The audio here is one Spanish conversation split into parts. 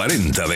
40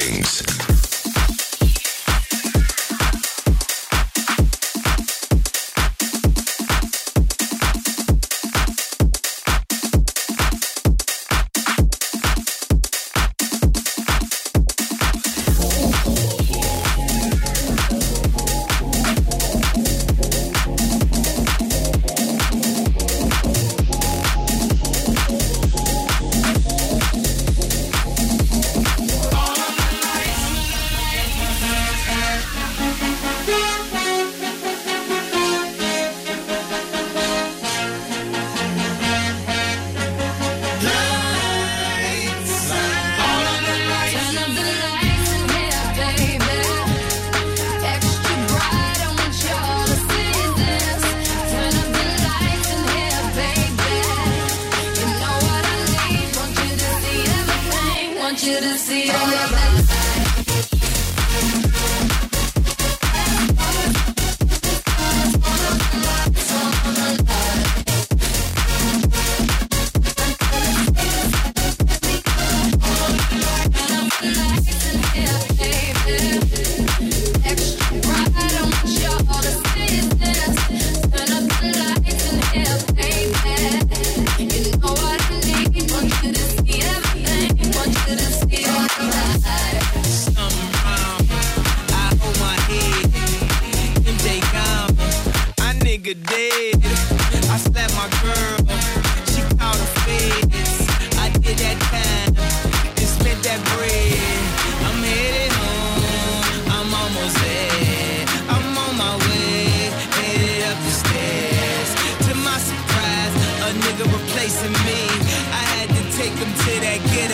to that ghetto.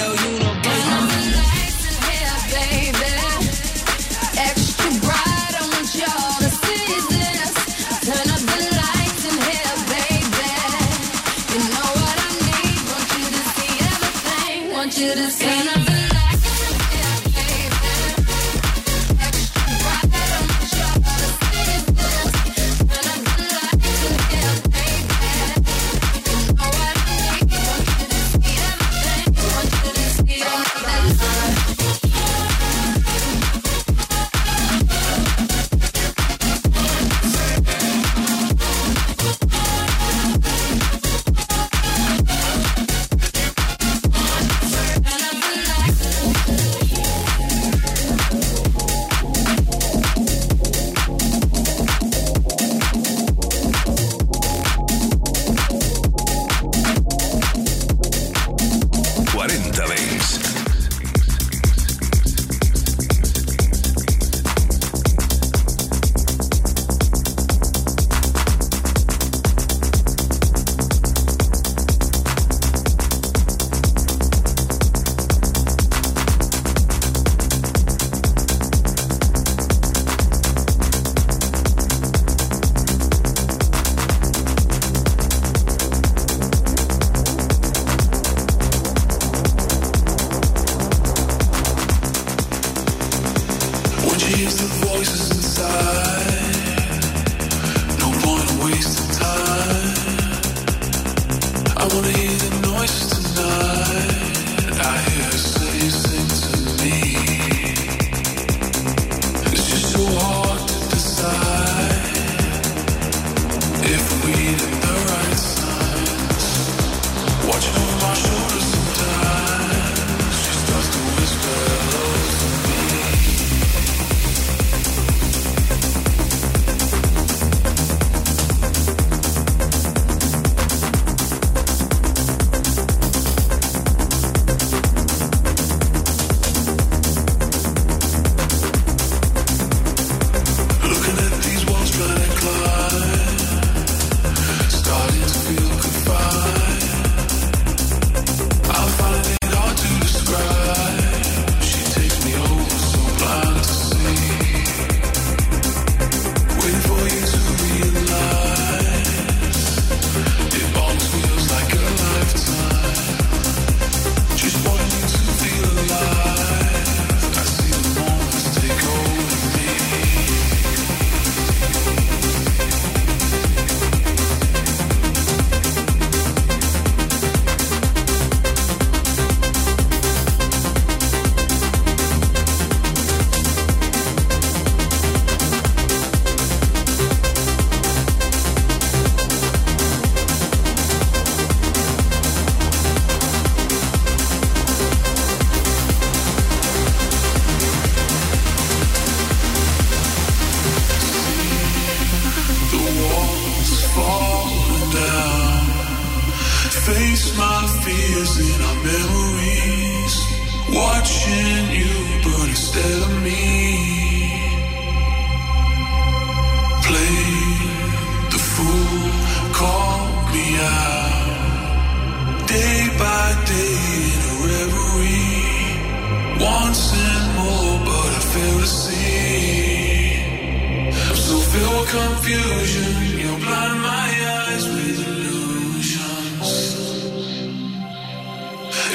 confusion. You blind my eyes with illusions.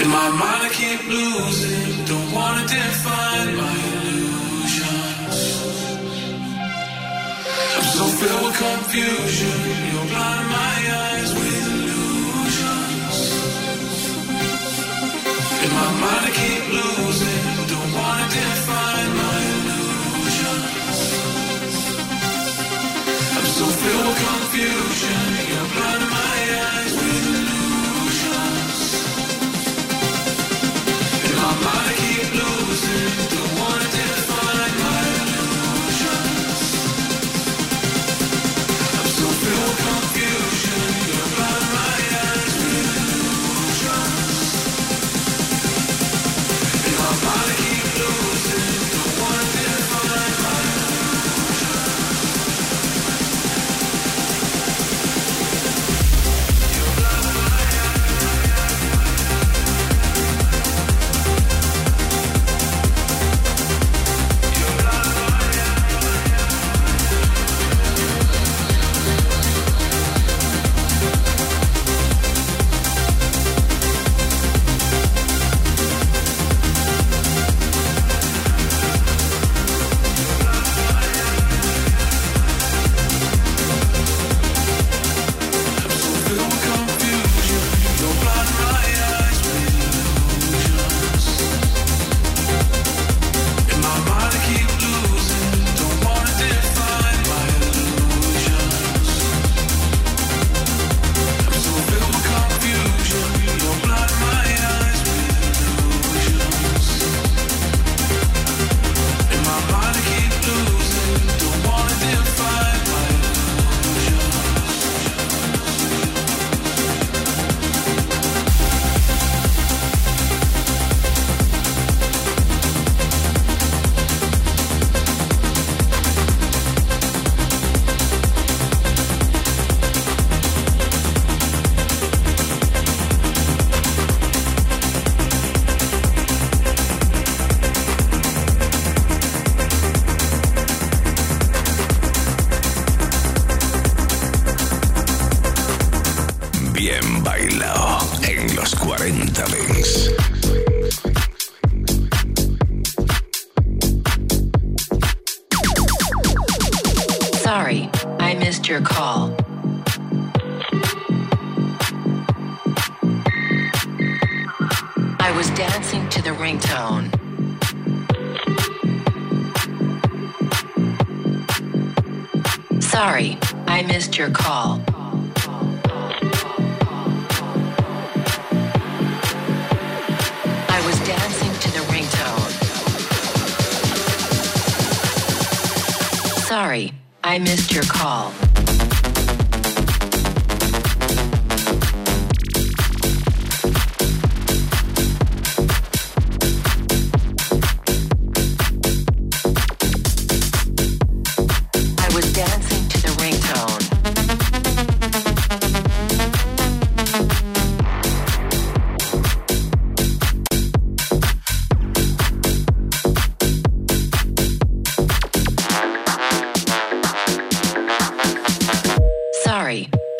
In my mind, I keep losing. Don't wanna define my illusions. I'm so filled with confusion. You blind my eyes with illusions. In my mind, I keep losing. confusion.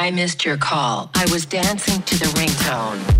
I missed your call. I was dancing to the ringtone.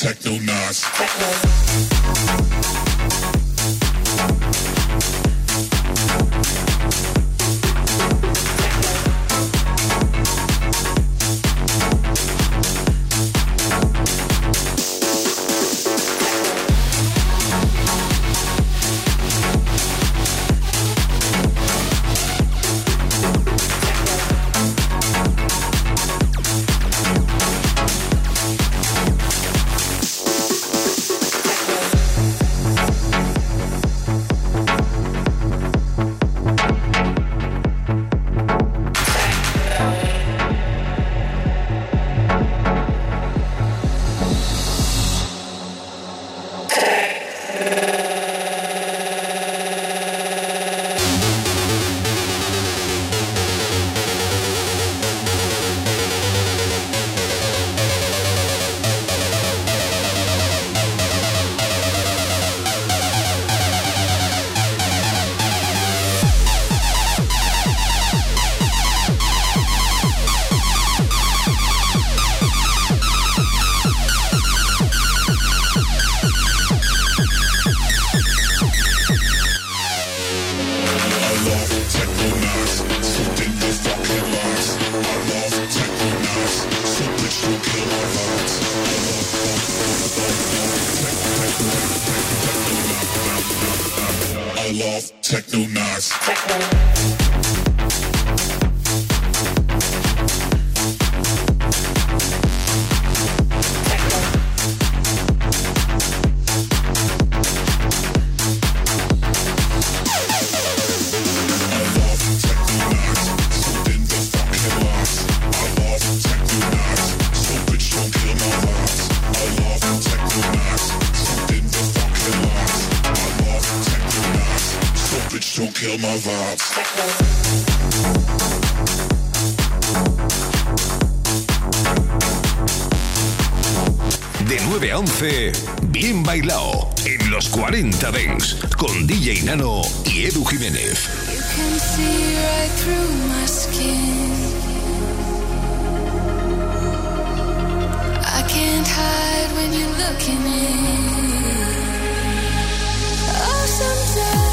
Techno Nas. Techno. 40 Dents con DJ Nano y Edu Jiménez. You can see right through my skin. I can't hide when in. Oh,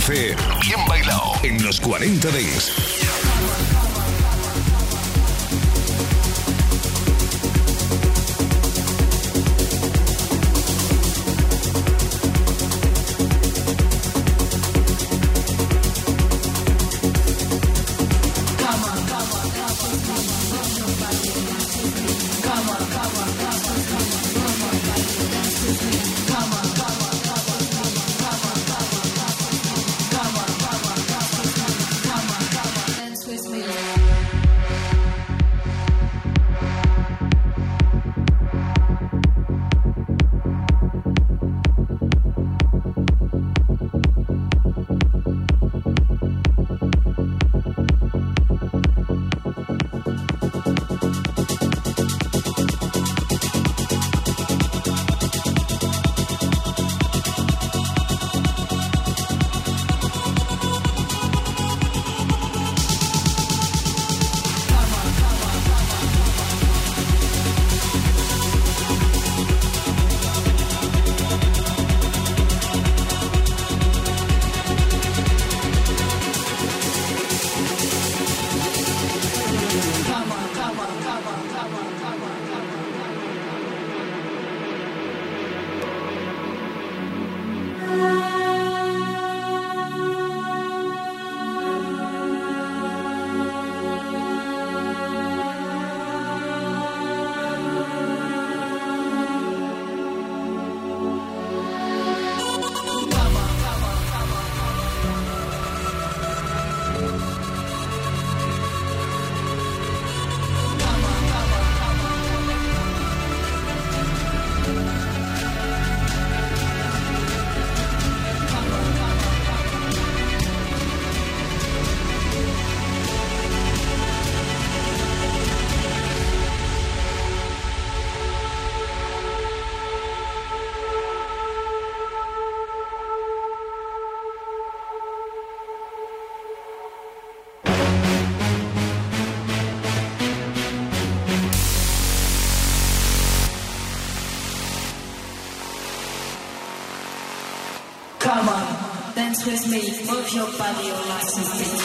11, bien bailado en los 40 Dings. Dance with me, move your body all nice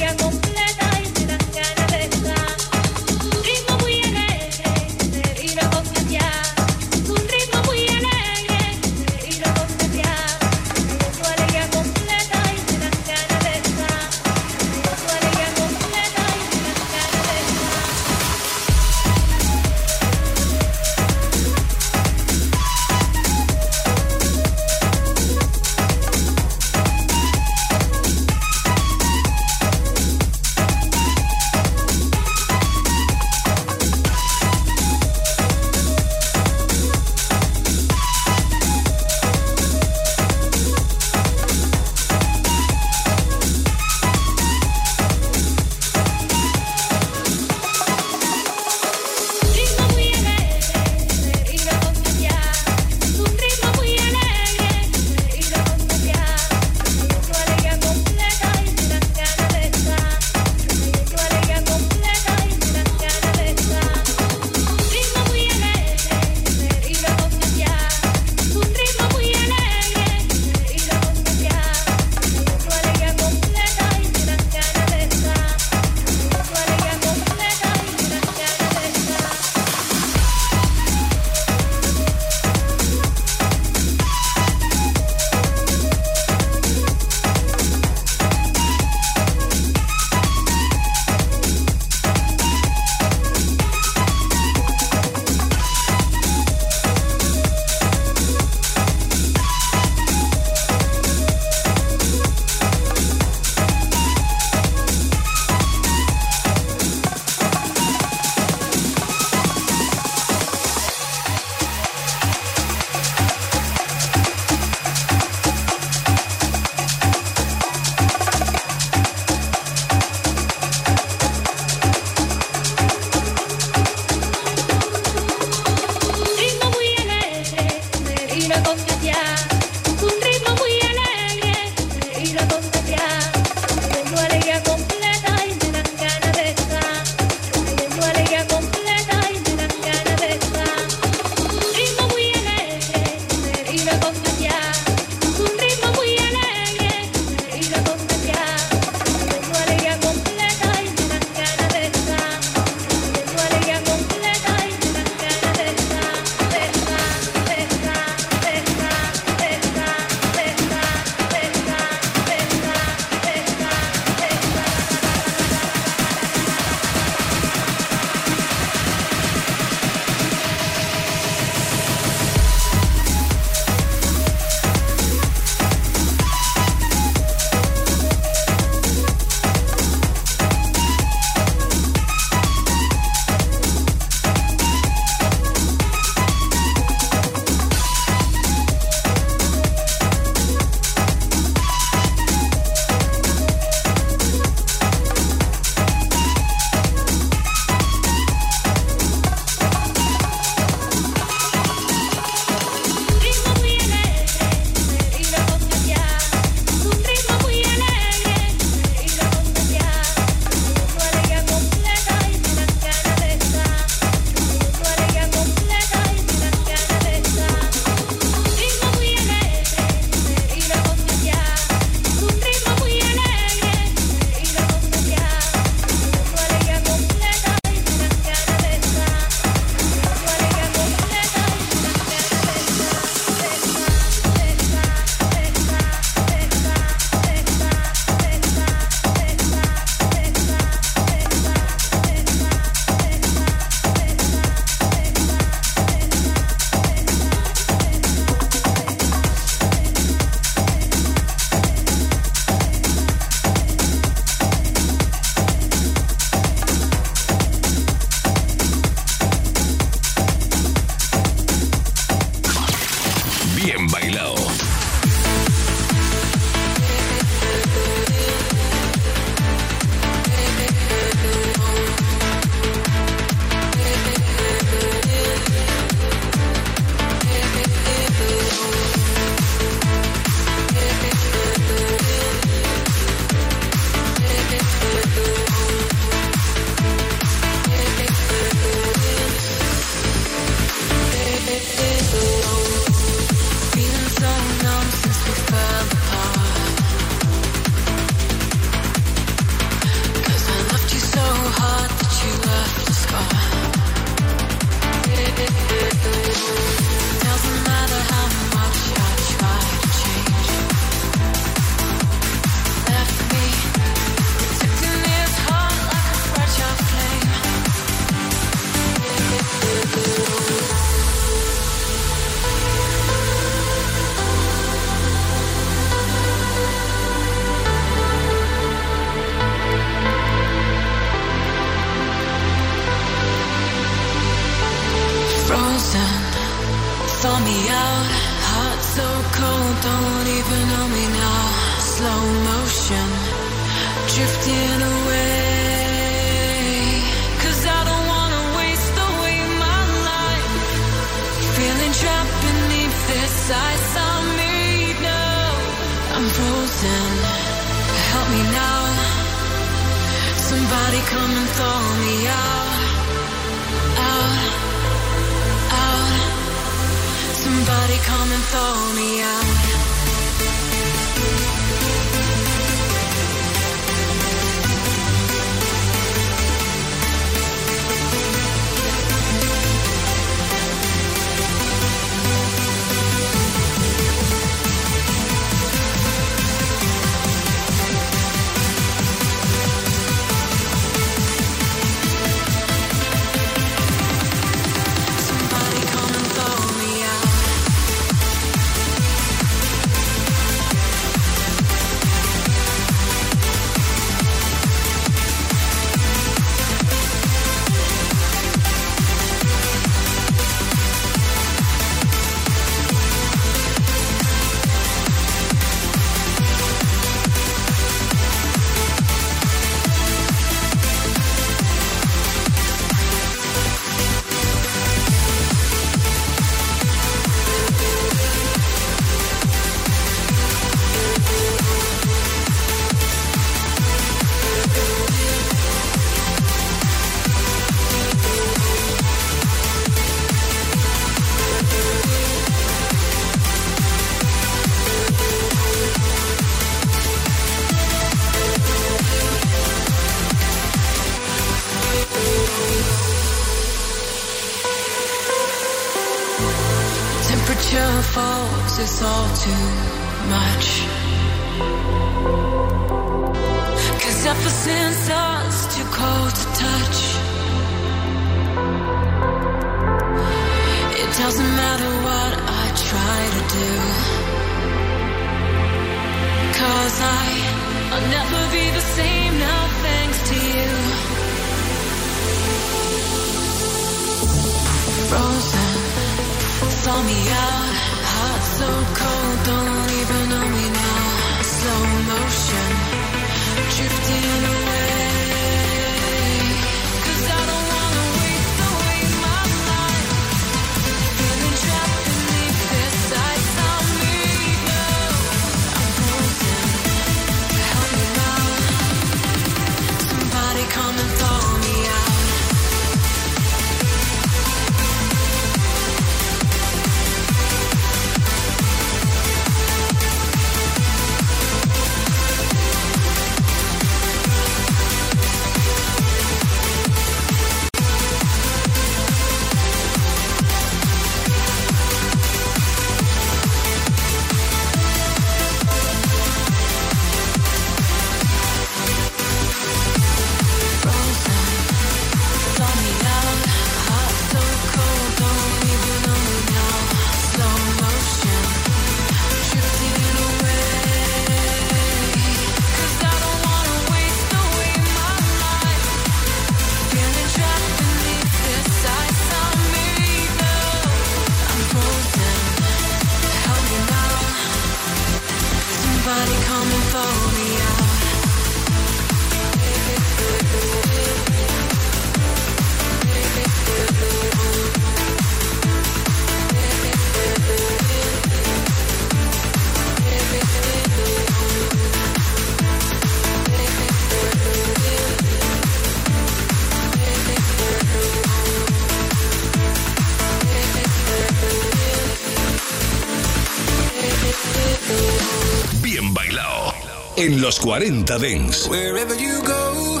Los 40 Dents. Wherever you go,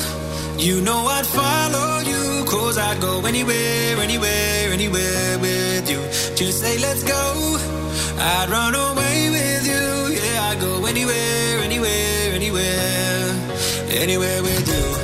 you know I'd follow you. Cause I'd go anywhere, anywhere, anywhere with you. Just say let's go. I'd run away with you. Yeah, I'd go anywhere, anywhere, anywhere. Anywhere with you.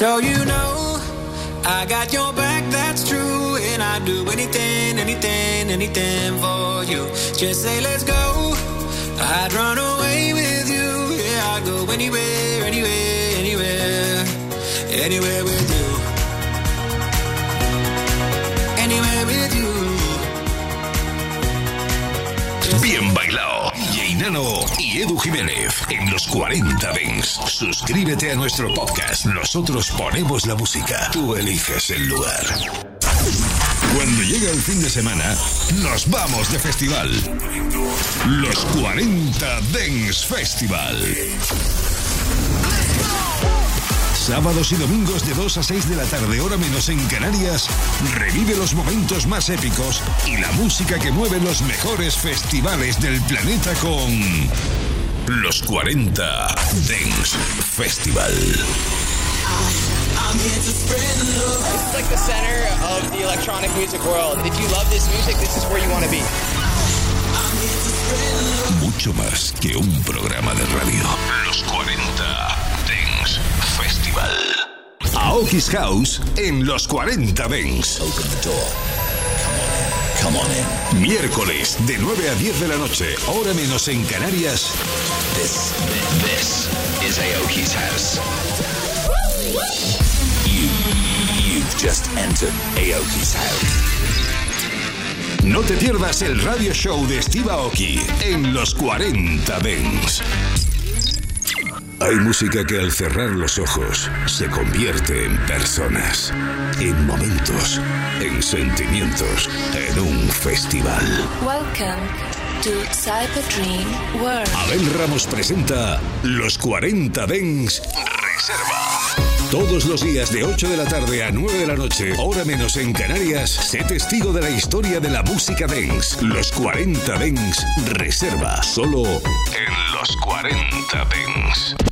So you know, I got your back, that's true. And I'd do anything, anything, anything for you. Just say, let's go. I'd run away with you. Yeah, I'd go anywhere, anywhere, anywhere, anywhere with you. Anywhere with you. Bien bailado. Y Edu Jiménez en los 40 Dents. Suscríbete a nuestro podcast. Nosotros ponemos la música. Tú eliges el lugar. Cuando llega el fin de semana, nos vamos de festival. Los 40 Dents Festival. Sábados y domingos de 2 a 6 de la tarde, hora menos en Canarias, revive los momentos más épicos y la música que mueve los mejores festivales del planeta con los 40 Dance Festival. It's like the center of the electronic music world. If you love this music, this is where you want to be. Mucho más que un programa de radio. Los 40 Dance Festival. Aoki's House en los 40 Dance. Open the door. Come on in. Miércoles de 9 a 10 de la noche, hora menos en Canarias. This, this is Aoki's house. You, you've just entered Aoki's house. No te pierdas el radio show de Steve Aoki en los 40 Dents. Hay música que al cerrar los ojos se convierte en personas, en momentos, en sentimientos, en un festival. Welcome to Cyber Dream World. Abel Ramos presenta Los 40 Dents Reserva. Todos los días de 8 de la tarde a 9 de la noche, hora menos en Canarias, sé testigo de la historia de la música dance. Los 40 Dents Reserva, solo en los 40 Dents.